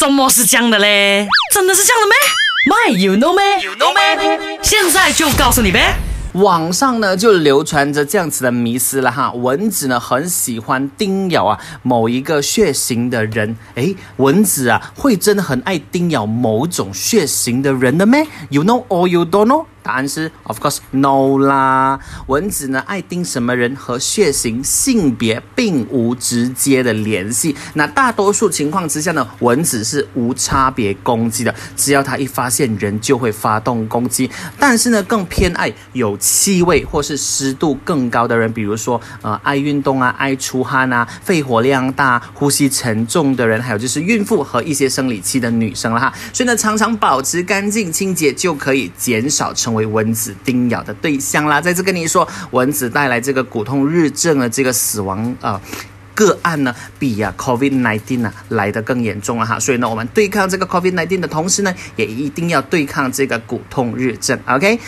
什么是这样的嘞？真的是这样的咩？My you know 咩？You know 咩？现在就告诉你呗。网上呢就流传着这样子的迷思了哈，蚊子呢很喜欢叮咬啊某一个血型的人，诶，蚊子啊会真的很爱叮咬某种血型的人的咩？You know or you don't know？答案是，of course no 啦。蚊子呢爱叮什么人和血型、性别并无直接的联系。那大多数情况之下呢，蚊子是无差别攻击的，只要它一发现人就会发动攻击。但是呢，更偏爱有气味或是湿度更高的人，比如说呃爱运动啊、爱出汗啊、肺活量大、呼吸沉重的人，还有就是孕妇和一些生理期的女生了哈。所以呢，常常保持干净清洁就可以减少成为蚊子叮咬的对象啦。再次跟你说，蚊子带来这个骨痛日症的这个死亡啊。个案呢，比呀 COVID nineteen 呢来的更严重了哈，所以呢，我们对抗这个 COVID nineteen 的同时呢，也一定要对抗这个骨痛日症，OK。